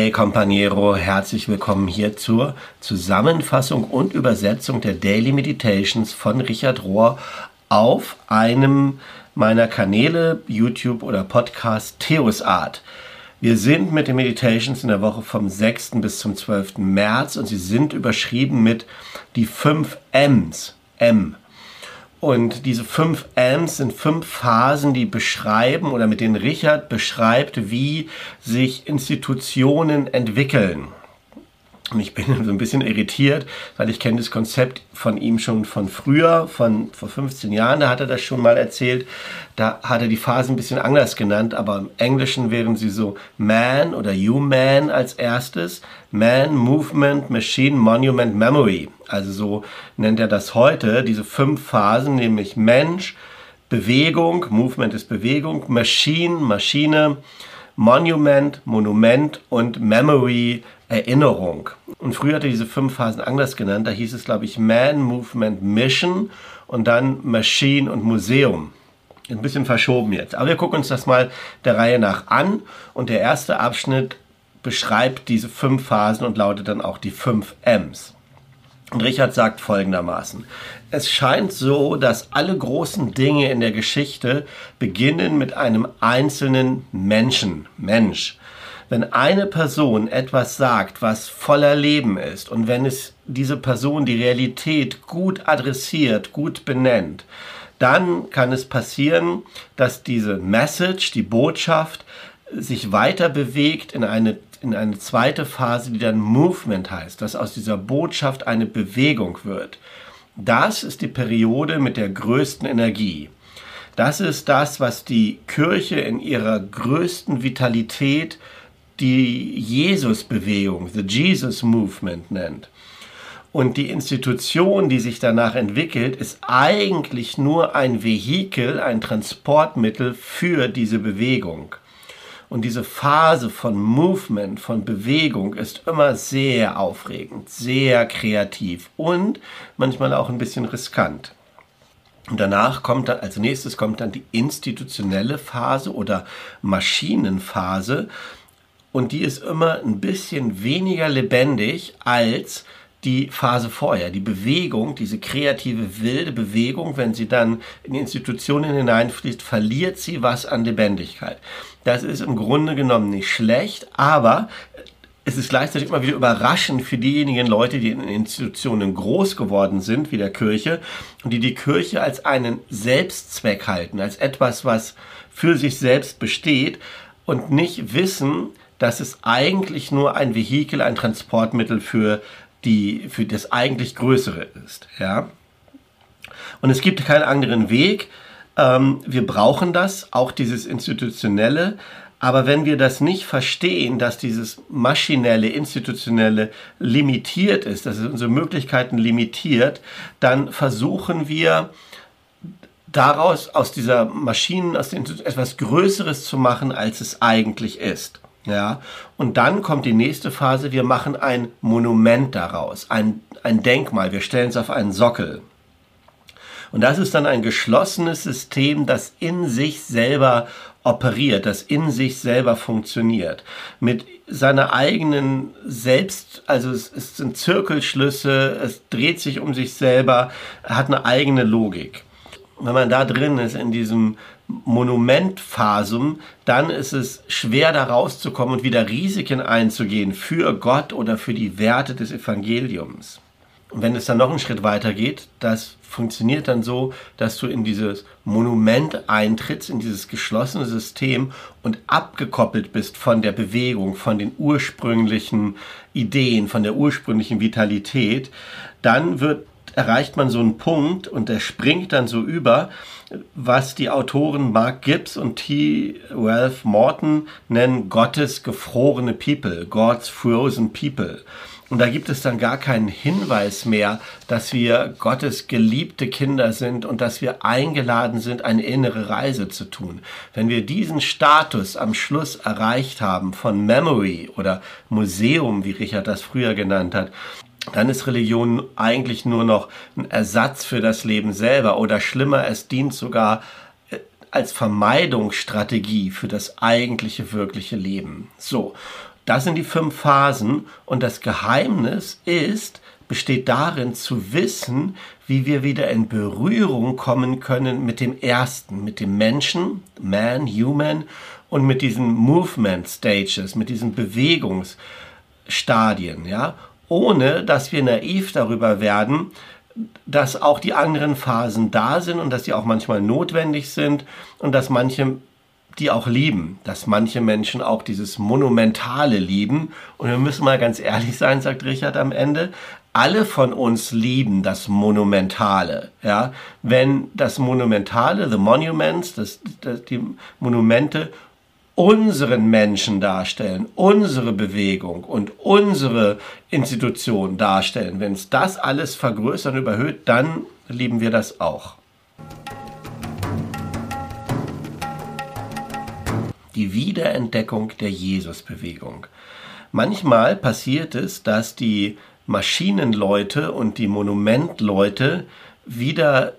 Hey Companiero, herzlich willkommen hier zur Zusammenfassung und Übersetzung der Daily Meditations von Richard Rohr auf einem meiner Kanäle, YouTube oder Podcast Theos Art. Wir sind mit den Meditations in der Woche vom 6. bis zum 12. März und sie sind überschrieben mit die fünf M's. M. Und diese fünf M's sind fünf Phasen, die beschreiben oder mit denen Richard beschreibt, wie sich Institutionen entwickeln. Und ich bin so ein bisschen irritiert, weil ich kenne das Konzept von ihm schon von früher, von vor 15 Jahren, da hat er das schon mal erzählt. Da hat er die Phasen ein bisschen anders genannt, aber im Englischen wären sie so Man oder Human als erstes, Man, Movement, Machine, Monument, Memory. Also so nennt er das heute, diese fünf Phasen, nämlich Mensch, Bewegung, Movement ist Bewegung, Machine, Maschine, Monument, Monument und Memory, Erinnerung. Und früher hatte diese fünf Phasen anders genannt. Da hieß es, glaube ich, Man, Movement, Mission und dann Machine und Museum. Ein bisschen verschoben jetzt. Aber wir gucken uns das mal der Reihe nach an. Und der erste Abschnitt beschreibt diese fünf Phasen und lautet dann auch die fünf M's. Und Richard sagt folgendermaßen, es scheint so, dass alle großen Dinge in der Geschichte beginnen mit einem einzelnen Menschen, Mensch. Wenn eine Person etwas sagt, was voller Leben ist und wenn es diese Person die Realität gut adressiert, gut benennt, dann kann es passieren, dass diese Message, die Botschaft, sich weiter bewegt in eine, in eine zweite Phase, die dann Movement heißt, dass aus dieser Botschaft eine Bewegung wird. Das ist die Periode mit der größten Energie. Das ist das, was die Kirche in ihrer größten Vitalität die Jesus-Bewegung, the Jesus Movement nennt. Und die Institution, die sich danach entwickelt, ist eigentlich nur ein Vehikel, ein Transportmittel für diese Bewegung. Und diese Phase von Movement, von Bewegung ist immer sehr aufregend, sehr kreativ und manchmal auch ein bisschen riskant. Und danach kommt dann, als nächstes kommt dann die institutionelle Phase oder Maschinenphase, und die ist immer ein bisschen weniger lebendig als die Phase vorher, die Bewegung, diese kreative, wilde Bewegung, wenn sie dann in Institutionen hineinfließt, verliert sie was an Lebendigkeit. Das ist im Grunde genommen nicht schlecht, aber es ist gleichzeitig immer wieder überraschend für diejenigen Leute, die in Institutionen groß geworden sind, wie der Kirche, und die die Kirche als einen Selbstzweck halten, als etwas, was für sich selbst besteht und nicht wissen, dass es eigentlich nur ein Vehikel, ein Transportmittel für die, für das eigentlich Größere ist, ja. Und es gibt keinen anderen Weg. Ähm, wir brauchen das, auch dieses Institutionelle. Aber wenn wir das nicht verstehen, dass dieses maschinelle, institutionelle limitiert ist, dass es unsere Möglichkeiten limitiert, dann versuchen wir daraus, aus dieser Maschinen, aus dem etwas Größeres zu machen, als es eigentlich ist. Ja, und dann kommt die nächste Phase, wir machen ein Monument daraus, ein, ein Denkmal, wir stellen es auf einen Sockel. Und das ist dann ein geschlossenes System, das in sich selber operiert, das in sich selber funktioniert. Mit seiner eigenen Selbst, also es, es sind Zirkelschlüsse, es dreht sich um sich selber, hat eine eigene Logik. Wenn man da drin ist in diesem Monumentphasum, dann ist es schwer da rauszukommen und wieder Risiken einzugehen für Gott oder für die Werte des Evangeliums. Und wenn es dann noch einen Schritt weiter geht, das funktioniert dann so, dass du in dieses Monument eintrittst, in dieses geschlossene System und abgekoppelt bist von der Bewegung, von den ursprünglichen Ideen, von der ursprünglichen Vitalität, dann wird erreicht man so einen Punkt und der springt dann so über, was die Autoren Mark Gibbs und T. Ralph Morton nennen Gottes gefrorene People, God's frozen people. Und da gibt es dann gar keinen Hinweis mehr, dass wir Gottes geliebte Kinder sind und dass wir eingeladen sind, eine innere Reise zu tun. Wenn wir diesen Status am Schluss erreicht haben von Memory oder Museum, wie Richard das früher genannt hat, dann ist Religion eigentlich nur noch ein Ersatz für das Leben selber oder schlimmer, es dient sogar äh, als Vermeidungsstrategie für das eigentliche, wirkliche Leben. So. Das sind die fünf Phasen und das Geheimnis ist, besteht darin zu wissen, wie wir wieder in Berührung kommen können mit dem ersten, mit dem Menschen, Man, Human und mit diesen Movement Stages, mit diesen Bewegungsstadien, ja, ohne dass wir naiv darüber werden, dass auch die anderen Phasen da sind und dass sie auch manchmal notwendig sind und dass manche die auch lieben, dass manche Menschen auch dieses Monumentale lieben. Und wir müssen mal ganz ehrlich sein, sagt Richard am Ende, alle von uns lieben das Monumentale. Ja? Wenn das Monumentale, the Monuments, das, das, die Monumente unseren Menschen darstellen, unsere Bewegung und unsere Institution darstellen, wenn es das alles vergrößert und überhöht, dann lieben wir das auch. Die Wiederentdeckung der Jesusbewegung. Manchmal passiert es, dass die Maschinenleute und die Monumentleute wieder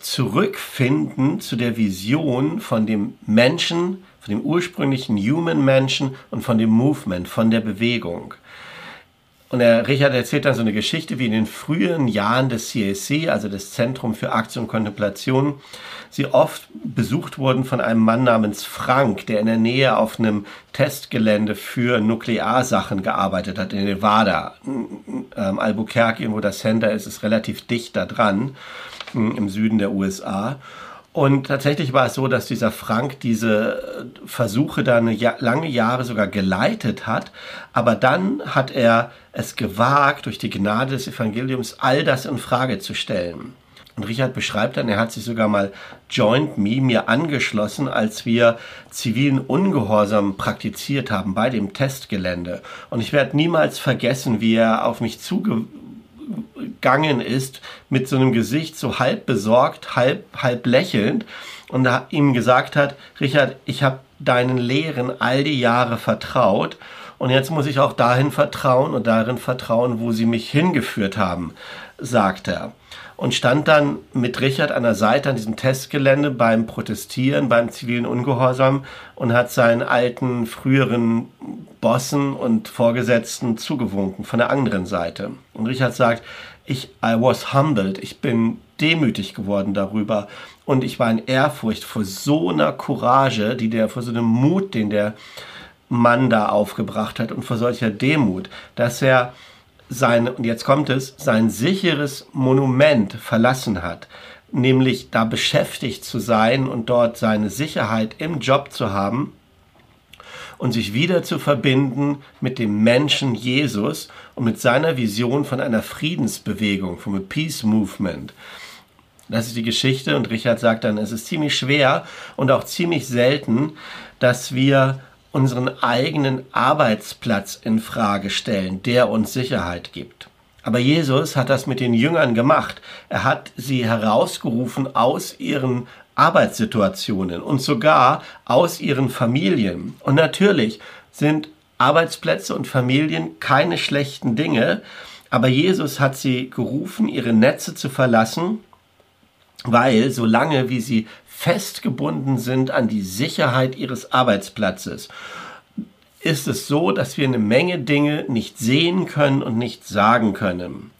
zurückfinden zu der Vision von dem Menschen, von dem ursprünglichen Human Menschen und von dem Movement, von der Bewegung. Und der Richard erzählt dann so eine Geschichte, wie in den frühen Jahren des CAC, also des Zentrum für Aktion und Kontemplation, sie oft besucht wurden von einem Mann namens Frank, der in der Nähe auf einem Testgelände für Nuklearsachen gearbeitet hat, in Nevada. Ähm, Albuquerque, wo das Center ist, ist relativ dicht da dran, im Süden der USA. Und tatsächlich war es so, dass dieser Frank diese äh, Versuche da eine lange Jahre sogar geleitet hat. Aber dann hat er es gewagt, durch die Gnade des Evangeliums all das in Frage zu stellen. Und Richard beschreibt dann, er hat sich sogar mal Joint Me mir angeschlossen, als wir zivilen Ungehorsam praktiziert haben bei dem Testgelände. Und ich werde niemals vergessen, wie er auf mich zuge gegangen ist mit so einem Gesicht so halb besorgt, halb, halb lächelnd und ihm gesagt hat, Richard, ich habe deinen Lehren all die Jahre vertraut und jetzt muss ich auch dahin vertrauen und darin vertrauen, wo sie mich hingeführt haben, sagt er und stand dann mit Richard an der Seite an diesem Testgelände beim Protestieren, beim zivilen Ungehorsam und hat seinen alten, früheren Bossen und Vorgesetzten zugewunken von der anderen Seite. Und Richard sagt, ich, I was humbled, ich bin demütig geworden darüber. Und ich war in Ehrfurcht vor so einer Courage, die der, vor so einem Mut, den der Mann da aufgebracht hat und vor solcher Demut, dass er sein, und jetzt kommt es, sein sicheres Monument verlassen hat, nämlich da beschäftigt zu sein und dort seine Sicherheit im Job zu haben und sich wieder zu verbinden mit dem Menschen Jesus und mit seiner Vision von einer Friedensbewegung, vom Peace Movement. Das ist die Geschichte und Richard sagt dann, es ist ziemlich schwer und auch ziemlich selten, dass wir unseren eigenen Arbeitsplatz in Frage stellen, der uns Sicherheit gibt. Aber Jesus hat das mit den Jüngern gemacht. Er hat sie herausgerufen aus ihren Arbeitssituationen und sogar aus ihren Familien. Und natürlich sind Arbeitsplätze und Familien keine schlechten Dinge, aber Jesus hat sie gerufen, ihre Netze zu verlassen, weil solange wie sie festgebunden sind an die Sicherheit ihres Arbeitsplatzes, ist es so, dass wir eine Menge Dinge nicht sehen können und nicht sagen können.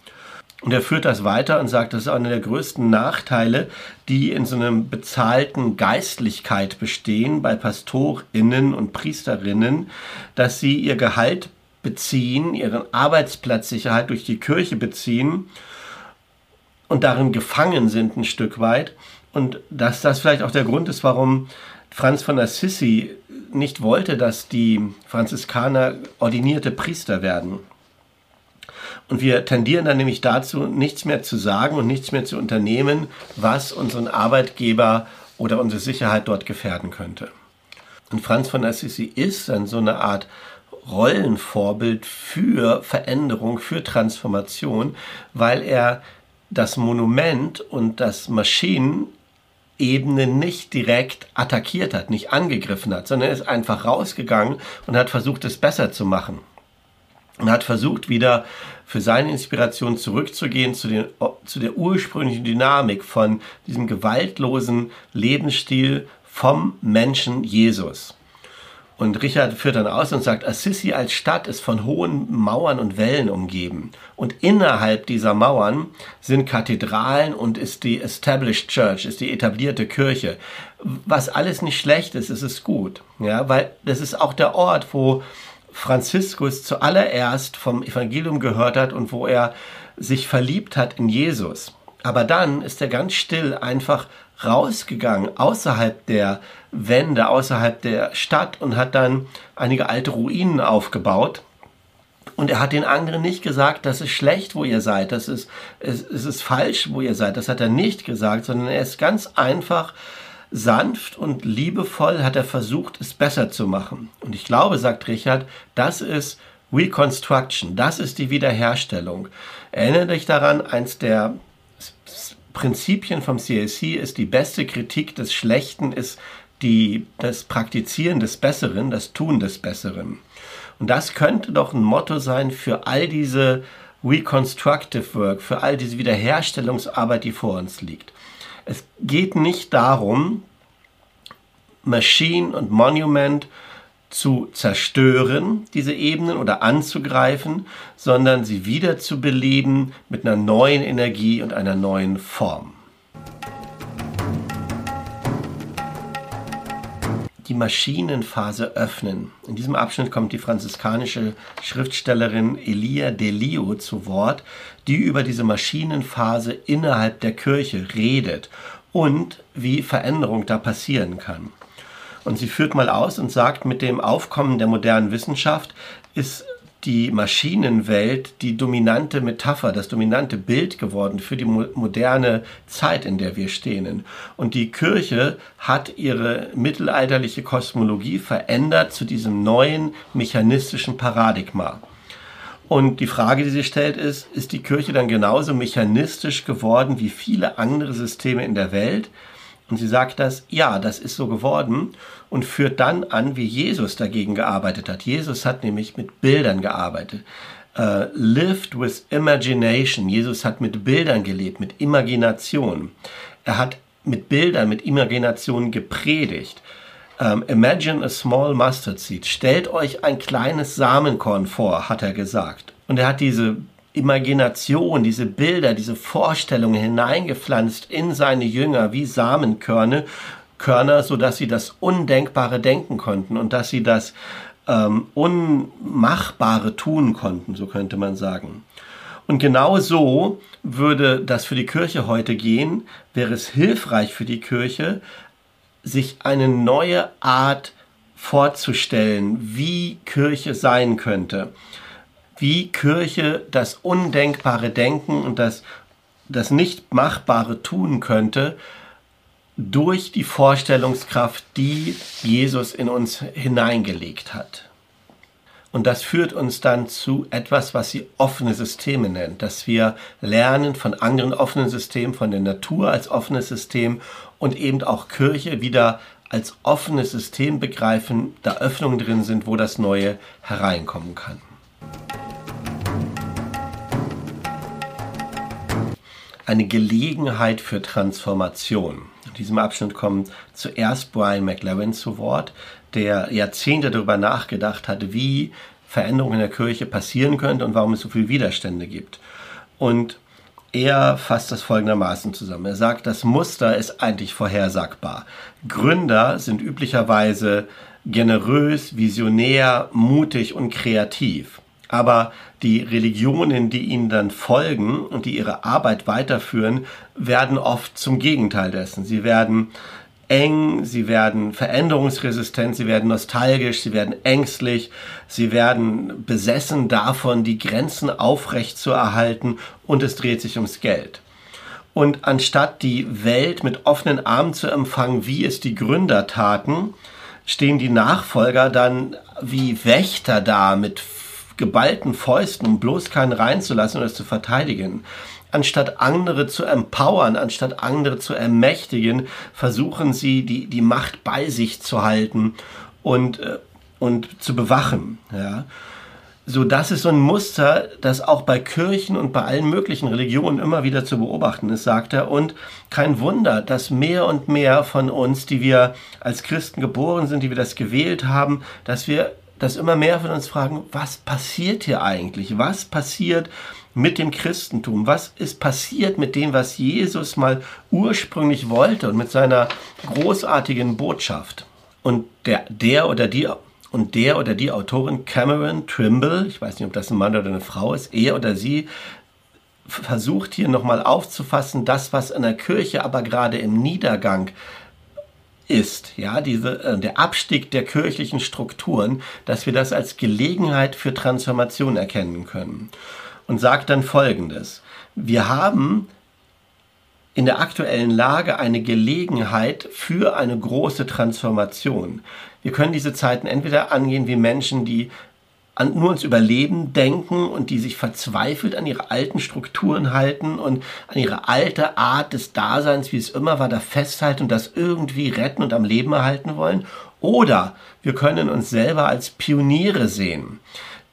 Und er führt das weiter und sagt, das ist einer der größten Nachteile, die in so einer bezahlten Geistlichkeit bestehen bei Pastorinnen und Priesterinnen, dass sie ihr Gehalt beziehen, ihren Arbeitsplatzsicherheit durch die Kirche beziehen und darin gefangen sind ein Stück weit und dass das vielleicht auch der Grund ist, warum Franz von Assisi nicht wollte, dass die Franziskaner ordinierte Priester werden. Und wir tendieren dann nämlich dazu, nichts mehr zu sagen und nichts mehr zu unternehmen, was unseren Arbeitgeber oder unsere Sicherheit dort gefährden könnte. Und Franz von Assisi ist dann so eine Art Rollenvorbild für Veränderung, für Transformation, weil er das Monument und das Maschinen Ebene nicht direkt attackiert hat, nicht angegriffen hat, sondern ist einfach rausgegangen und hat versucht, es besser zu machen. Und hat versucht, wieder für seine Inspiration zurückzugehen zu, den, zu der ursprünglichen Dynamik von diesem gewaltlosen Lebensstil vom Menschen Jesus. Und Richard führt dann aus und sagt, Assisi als Stadt ist von hohen Mauern und Wellen umgeben. Und innerhalb dieser Mauern sind Kathedralen und ist die Established Church, ist die etablierte Kirche. Was alles nicht schlecht ist, ist es gut. Ja, weil das ist auch der Ort, wo Franziskus zuallererst vom Evangelium gehört hat und wo er sich verliebt hat in Jesus. Aber dann ist er ganz still einfach rausgegangen, außerhalb der Wände, außerhalb der Stadt und hat dann einige alte Ruinen aufgebaut. Und er hat den anderen nicht gesagt, das ist schlecht, wo ihr seid, das ist, es, es ist falsch, wo ihr seid. Das hat er nicht gesagt, sondern er ist ganz einfach sanft und liebevoll hat er versucht, es besser zu machen. Und ich glaube, sagt Richard, das ist Reconstruction, das ist die Wiederherstellung. Erinnere dich daran, eins der Prinzipien vom CAC ist, die beste Kritik des Schlechten ist die, das Praktizieren des Besseren, das Tun des Besseren. Und das könnte doch ein Motto sein für all diese Reconstructive Work, für all diese Wiederherstellungsarbeit, die vor uns liegt. Es geht nicht darum, Machine und Monument zu zerstören, diese Ebenen oder anzugreifen, sondern sie wieder zu beleben mit einer neuen Energie und einer neuen Form. Die Maschinenphase öffnen. In diesem Abschnitt kommt die franziskanische Schriftstellerin Elia Delio zu Wort, die über diese Maschinenphase innerhalb der Kirche redet und wie Veränderung da passieren kann. Und sie führt mal aus und sagt, mit dem Aufkommen der modernen Wissenschaft ist die Maschinenwelt die dominante Metapher, das dominante Bild geworden für die moderne Zeit, in der wir stehen. Und die Kirche hat ihre mittelalterliche Kosmologie verändert zu diesem neuen mechanistischen Paradigma. Und die Frage, die sich stellt, ist, ist die Kirche dann genauso mechanistisch geworden wie viele andere Systeme in der Welt? Und sie sagt das, ja, das ist so geworden und führt dann an, wie Jesus dagegen gearbeitet hat. Jesus hat nämlich mit Bildern gearbeitet. Uh, lived with imagination. Jesus hat mit Bildern gelebt, mit Imagination. Er hat mit Bildern, mit Imagination gepredigt. Um, imagine a small mustard seed. Stellt euch ein kleines Samenkorn vor, hat er gesagt. Und er hat diese Imagination, diese Bilder, diese Vorstellungen hineingepflanzt in seine Jünger wie Samenkörner, Körner, so dass sie das Undenkbare denken konnten und dass sie das ähm, Unmachbare tun konnten, so könnte man sagen. Und genau so würde das für die Kirche heute gehen, wäre es hilfreich für die Kirche, sich eine neue Art vorzustellen, wie Kirche sein könnte wie Kirche das Undenkbare denken und das, das Nicht-Machbare tun könnte, durch die Vorstellungskraft, die Jesus in uns hineingelegt hat. Und das führt uns dann zu etwas, was sie offene Systeme nennt, dass wir lernen von anderen offenen Systemen, von der Natur als offenes System und eben auch Kirche wieder als offenes System begreifen, da Öffnungen drin sind, wo das Neue hereinkommen kann. Eine Gelegenheit für Transformation. In diesem Abschnitt kommt zuerst Brian McLaren zu Wort, der Jahrzehnte darüber nachgedacht hat, wie Veränderungen in der Kirche passieren könnte und warum es so viele Widerstände gibt. Und er fasst das folgendermaßen zusammen. Er sagt, das Muster ist eigentlich vorhersagbar. Gründer sind üblicherweise generös, visionär, mutig und kreativ. Aber die Religionen, die ihnen dann folgen und die ihre Arbeit weiterführen, werden oft zum Gegenteil dessen. Sie werden eng, sie werden veränderungsresistent, sie werden nostalgisch, sie werden ängstlich, sie werden besessen davon, die Grenzen aufrecht zu erhalten und es dreht sich ums Geld. Und anstatt die Welt mit offenen Armen zu empfangen, wie es die Gründer taten, stehen die Nachfolger dann wie Wächter da mit geballten Fäusten, um bloß keinen reinzulassen oder zu verteidigen. Anstatt andere zu empowern, anstatt andere zu ermächtigen, versuchen sie, die, die Macht bei sich zu halten und, äh, und zu bewachen. Ja. so das ist so ein Muster, das auch bei Kirchen und bei allen möglichen Religionen immer wieder zu beobachten ist, sagt er. Und kein Wunder, dass mehr und mehr von uns, die wir als Christen geboren sind, die wir das gewählt haben, dass wir, dass immer mehr von uns fragen, was passiert hier eigentlich? Was passiert mit dem Christentum? Was ist passiert mit dem, was Jesus mal ursprünglich wollte und mit seiner großartigen Botschaft? Und der, der oder die und der oder die Autorin Cameron Trimble, ich weiß nicht, ob das ein Mann oder eine Frau ist, er oder sie versucht hier nochmal aufzufassen, das, was in der Kirche aber gerade im Niedergang ist, ja, diese, äh, der Abstieg der kirchlichen Strukturen, dass wir das als Gelegenheit für Transformation erkennen können. Und sagt dann Folgendes. Wir haben in der aktuellen Lage eine Gelegenheit für eine große Transformation. Wir können diese Zeiten entweder angehen wie Menschen, die an, nur ans Überleben denken und die sich verzweifelt an ihre alten Strukturen halten und an ihre alte Art des Daseins, wie es immer war, da festhalten und das irgendwie retten und am Leben erhalten wollen. Oder wir können uns selber als Pioniere sehen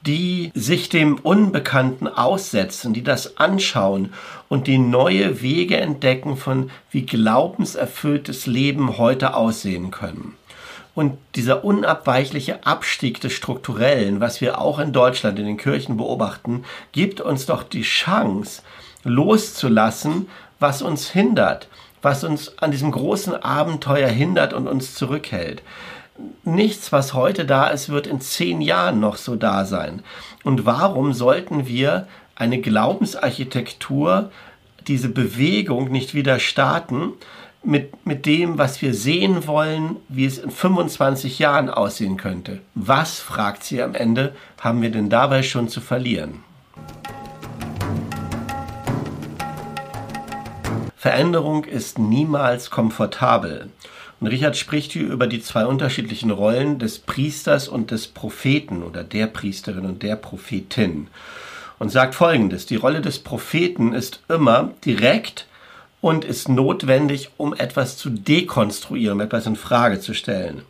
die sich dem Unbekannten aussetzen, die das anschauen und die neue Wege entdecken von wie glaubenserfülltes Leben heute aussehen können. Und dieser unabweichliche Abstieg des Strukturellen, was wir auch in Deutschland in den Kirchen beobachten, gibt uns doch die Chance, loszulassen, was uns hindert, was uns an diesem großen Abenteuer hindert und uns zurückhält nichts, was heute da ist, wird in zehn Jahren noch so da sein. Und warum sollten wir eine Glaubensarchitektur, diese Bewegung nicht wieder starten mit, mit dem, was wir sehen wollen, wie es in 25 Jahren aussehen könnte? Was, fragt sie am Ende, haben wir denn dabei schon zu verlieren? Veränderung ist niemals komfortabel. Und Richard spricht hier über die zwei unterschiedlichen Rollen des Priesters und des Propheten oder der Priesterin und der Prophetin und sagt folgendes, die Rolle des Propheten ist immer direkt und ist notwendig, um etwas zu dekonstruieren, um etwas in Frage zu stellen.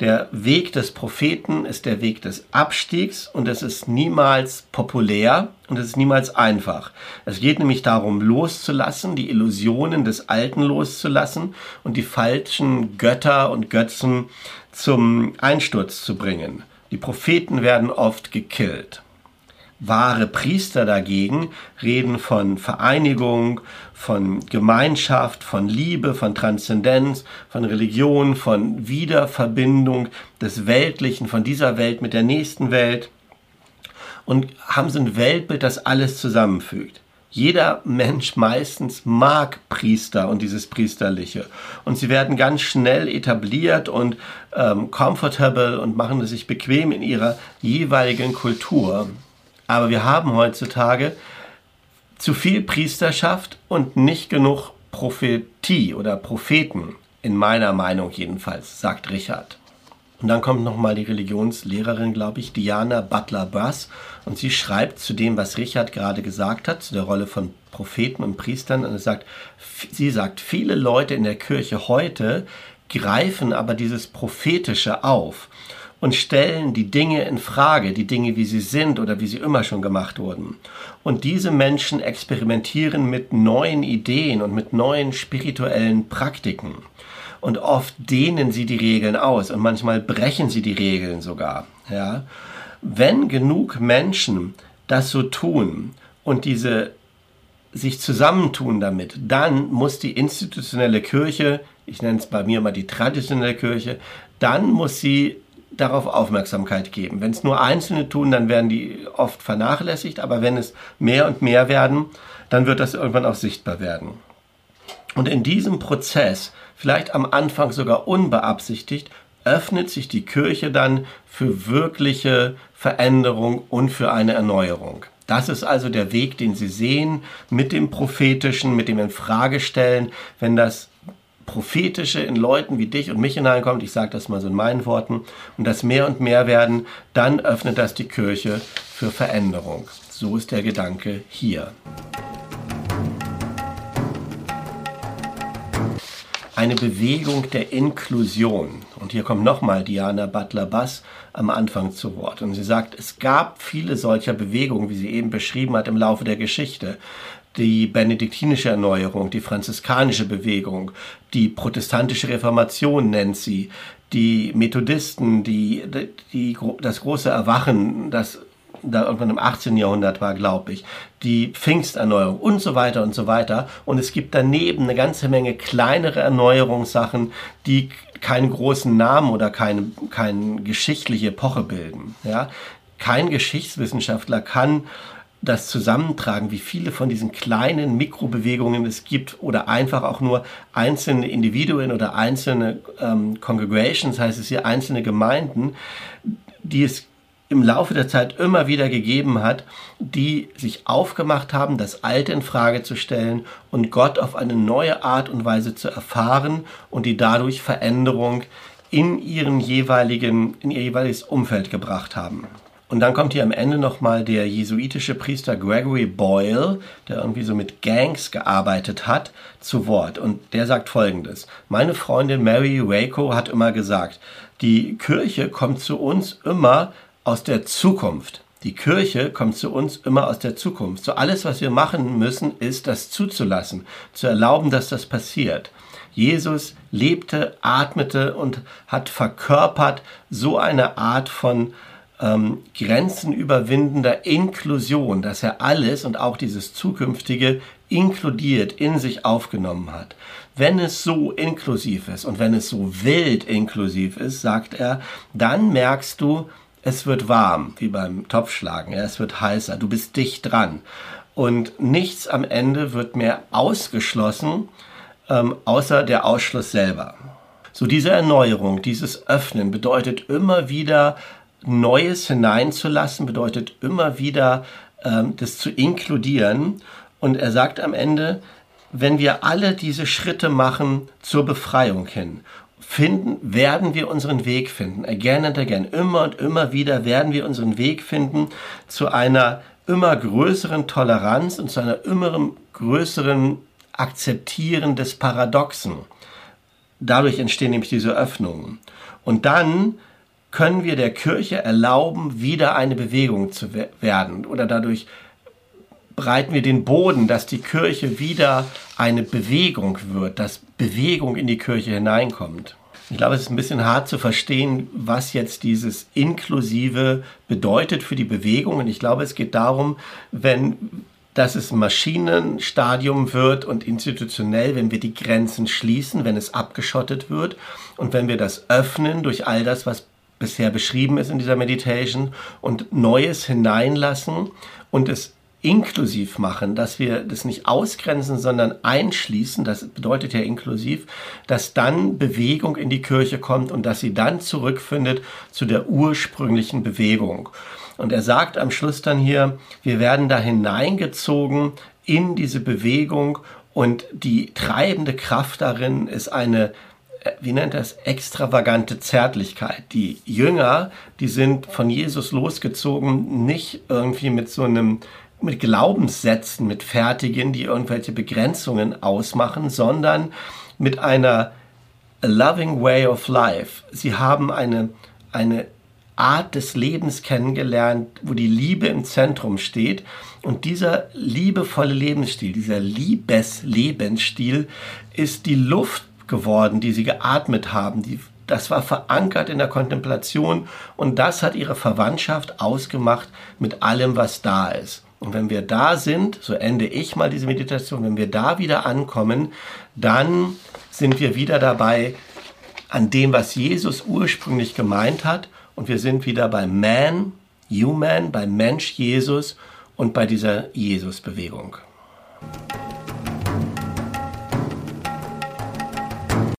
Der Weg des Propheten ist der Weg des Abstiegs und es ist niemals populär und es ist niemals einfach. Es geht nämlich darum, loszulassen, die Illusionen des Alten loszulassen und die falschen Götter und Götzen zum Einsturz zu bringen. Die Propheten werden oft gekillt. Wahre Priester dagegen reden von Vereinigung, von Gemeinschaft, von Liebe, von Transzendenz, von Religion, von Wiederverbindung des Weltlichen, von dieser Welt mit der nächsten Welt und haben so ein Weltbild, das alles zusammenfügt. Jeder Mensch meistens mag Priester und dieses Priesterliche. Und sie werden ganz schnell etabliert und ähm, comfortable und machen es sich bequem in ihrer jeweiligen Kultur. Aber wir haben heutzutage zu viel Priesterschaft und nicht genug Prophetie oder Propheten, in meiner Meinung jedenfalls, sagt Richard. Und dann kommt nochmal die Religionslehrerin, glaube ich, Diana Butler-Bass, und sie schreibt zu dem, was Richard gerade gesagt hat, zu der Rolle von Propheten und Priestern, und sagt, sie sagt, viele Leute in der Kirche heute greifen aber dieses Prophetische auf und stellen die Dinge in Frage, die Dinge, wie sie sind oder wie sie immer schon gemacht wurden. Und diese Menschen experimentieren mit neuen Ideen und mit neuen spirituellen Praktiken. Und oft dehnen sie die Regeln aus und manchmal brechen sie die Regeln sogar. Ja? Wenn genug Menschen das so tun und diese sich zusammentun damit, dann muss die institutionelle Kirche, ich nenne es bei mir mal die traditionelle Kirche, dann muss sie darauf Aufmerksamkeit geben. Wenn es nur Einzelne tun, dann werden die oft vernachlässigt, aber wenn es mehr und mehr werden, dann wird das irgendwann auch sichtbar werden. Und in diesem Prozess, vielleicht am Anfang sogar unbeabsichtigt, öffnet sich die Kirche dann für wirkliche Veränderung und für eine Erneuerung. Das ist also der Weg, den Sie sehen mit dem Prophetischen, mit dem Infragestellen, wenn das prophetische in Leuten wie dich und mich hineinkommt, ich sage das mal so in meinen Worten, und das mehr und mehr werden, dann öffnet das die Kirche für Veränderung. So ist der Gedanke hier. eine Bewegung der Inklusion. Und hier kommt nochmal Diana Butler-Bass am Anfang zu Wort. Und sie sagt, es gab viele solcher Bewegungen, wie sie eben beschrieben hat, im Laufe der Geschichte die benediktinische Erneuerung, die franziskanische Bewegung, die protestantische Reformation nennt sie, die Methodisten, die, die, das große Erwachen, das da irgendwann im 18. Jahrhundert war, glaube ich, die Pfingsterneuerung und so weiter und so weiter. Und es gibt daneben eine ganze Menge kleinere Erneuerungssachen, die keinen großen Namen oder keine, keine geschichtliche Epoche bilden. Ja? Kein Geschichtswissenschaftler kann das Zusammentragen, wie viele von diesen kleinen Mikrobewegungen es gibt oder einfach auch nur einzelne Individuen oder einzelne ähm, Congregations, heißt es hier einzelne Gemeinden, die es im Laufe der Zeit immer wieder gegeben hat, die sich aufgemacht haben, das Alte in Frage zu stellen und Gott auf eine neue Art und Weise zu erfahren und die dadurch Veränderung in ihren jeweiligen, in ihr jeweiliges Umfeld gebracht haben. Und dann kommt hier am Ende nochmal der jesuitische Priester Gregory Boyle, der irgendwie so mit Gangs gearbeitet hat, zu Wort. Und der sagt folgendes. Meine Freundin Mary Waco hat immer gesagt, die Kirche kommt zu uns immer aus der Zukunft. Die Kirche kommt zu uns immer aus der Zukunft. So alles, was wir machen müssen, ist das zuzulassen, zu erlauben, dass das passiert. Jesus lebte, atmete und hat verkörpert so eine Art von ähm, grenzenüberwindender Inklusion, dass er alles und auch dieses Zukünftige inkludiert, in sich aufgenommen hat. Wenn es so inklusiv ist und wenn es so wild inklusiv ist, sagt er, dann merkst du, es wird warm, wie beim Topfschlagen, ja, es wird heißer, du bist dicht dran. Und nichts am Ende wird mehr ausgeschlossen, ähm, außer der Ausschluss selber. So diese Erneuerung, dieses Öffnen bedeutet immer wieder Neues hineinzulassen, bedeutet immer wieder ähm, das zu inkludieren. Und er sagt am Ende, wenn wir alle diese Schritte machen zur Befreiung hin finden, werden wir unseren Weg finden. Again and again, immer und immer wieder werden wir unseren Weg finden zu einer immer größeren Toleranz und zu einer immer größeren Akzeptieren des Paradoxen. Dadurch entstehen nämlich diese Öffnungen. Und dann können wir der Kirche erlauben, wieder eine Bewegung zu werden oder dadurch breiten wir den Boden, dass die Kirche wieder eine Bewegung wird, dass Bewegung in die Kirche hineinkommt. Ich glaube, es ist ein bisschen hart zu verstehen, was jetzt dieses Inklusive bedeutet für die Bewegung. Und ich glaube, es geht darum, wenn dass es ein Maschinenstadium wird und institutionell, wenn wir die Grenzen schließen, wenn es abgeschottet wird und wenn wir das öffnen durch all das, was bisher beschrieben ist in dieser Meditation und Neues hineinlassen und es inklusiv machen, dass wir das nicht ausgrenzen, sondern einschließen, das bedeutet ja inklusiv, dass dann Bewegung in die Kirche kommt und dass sie dann zurückfindet zu der ursprünglichen Bewegung. Und er sagt am Schluss dann hier, wir werden da hineingezogen in diese Bewegung und die treibende Kraft darin ist eine wie nennt das, extravagante Zärtlichkeit. Die Jünger, die sind von Jesus losgezogen, nicht irgendwie mit so einem mit Glaubenssätzen, mit fertigen, die irgendwelche Begrenzungen ausmachen, sondern mit einer loving way of life. Sie haben eine, eine Art des Lebens kennengelernt, wo die Liebe im Zentrum steht. Und dieser liebevolle Lebensstil, dieser Liebes-Lebensstil ist die Luft geworden, die sie geatmet haben. Die, das war verankert in der Kontemplation und das hat ihre Verwandtschaft ausgemacht mit allem, was da ist. Und wenn wir da sind, so ende ich mal diese Meditation, wenn wir da wieder ankommen, dann sind wir wieder dabei an dem, was Jesus ursprünglich gemeint hat. Und wir sind wieder bei Man, Human, bei Mensch Jesus und bei dieser Jesus-Bewegung.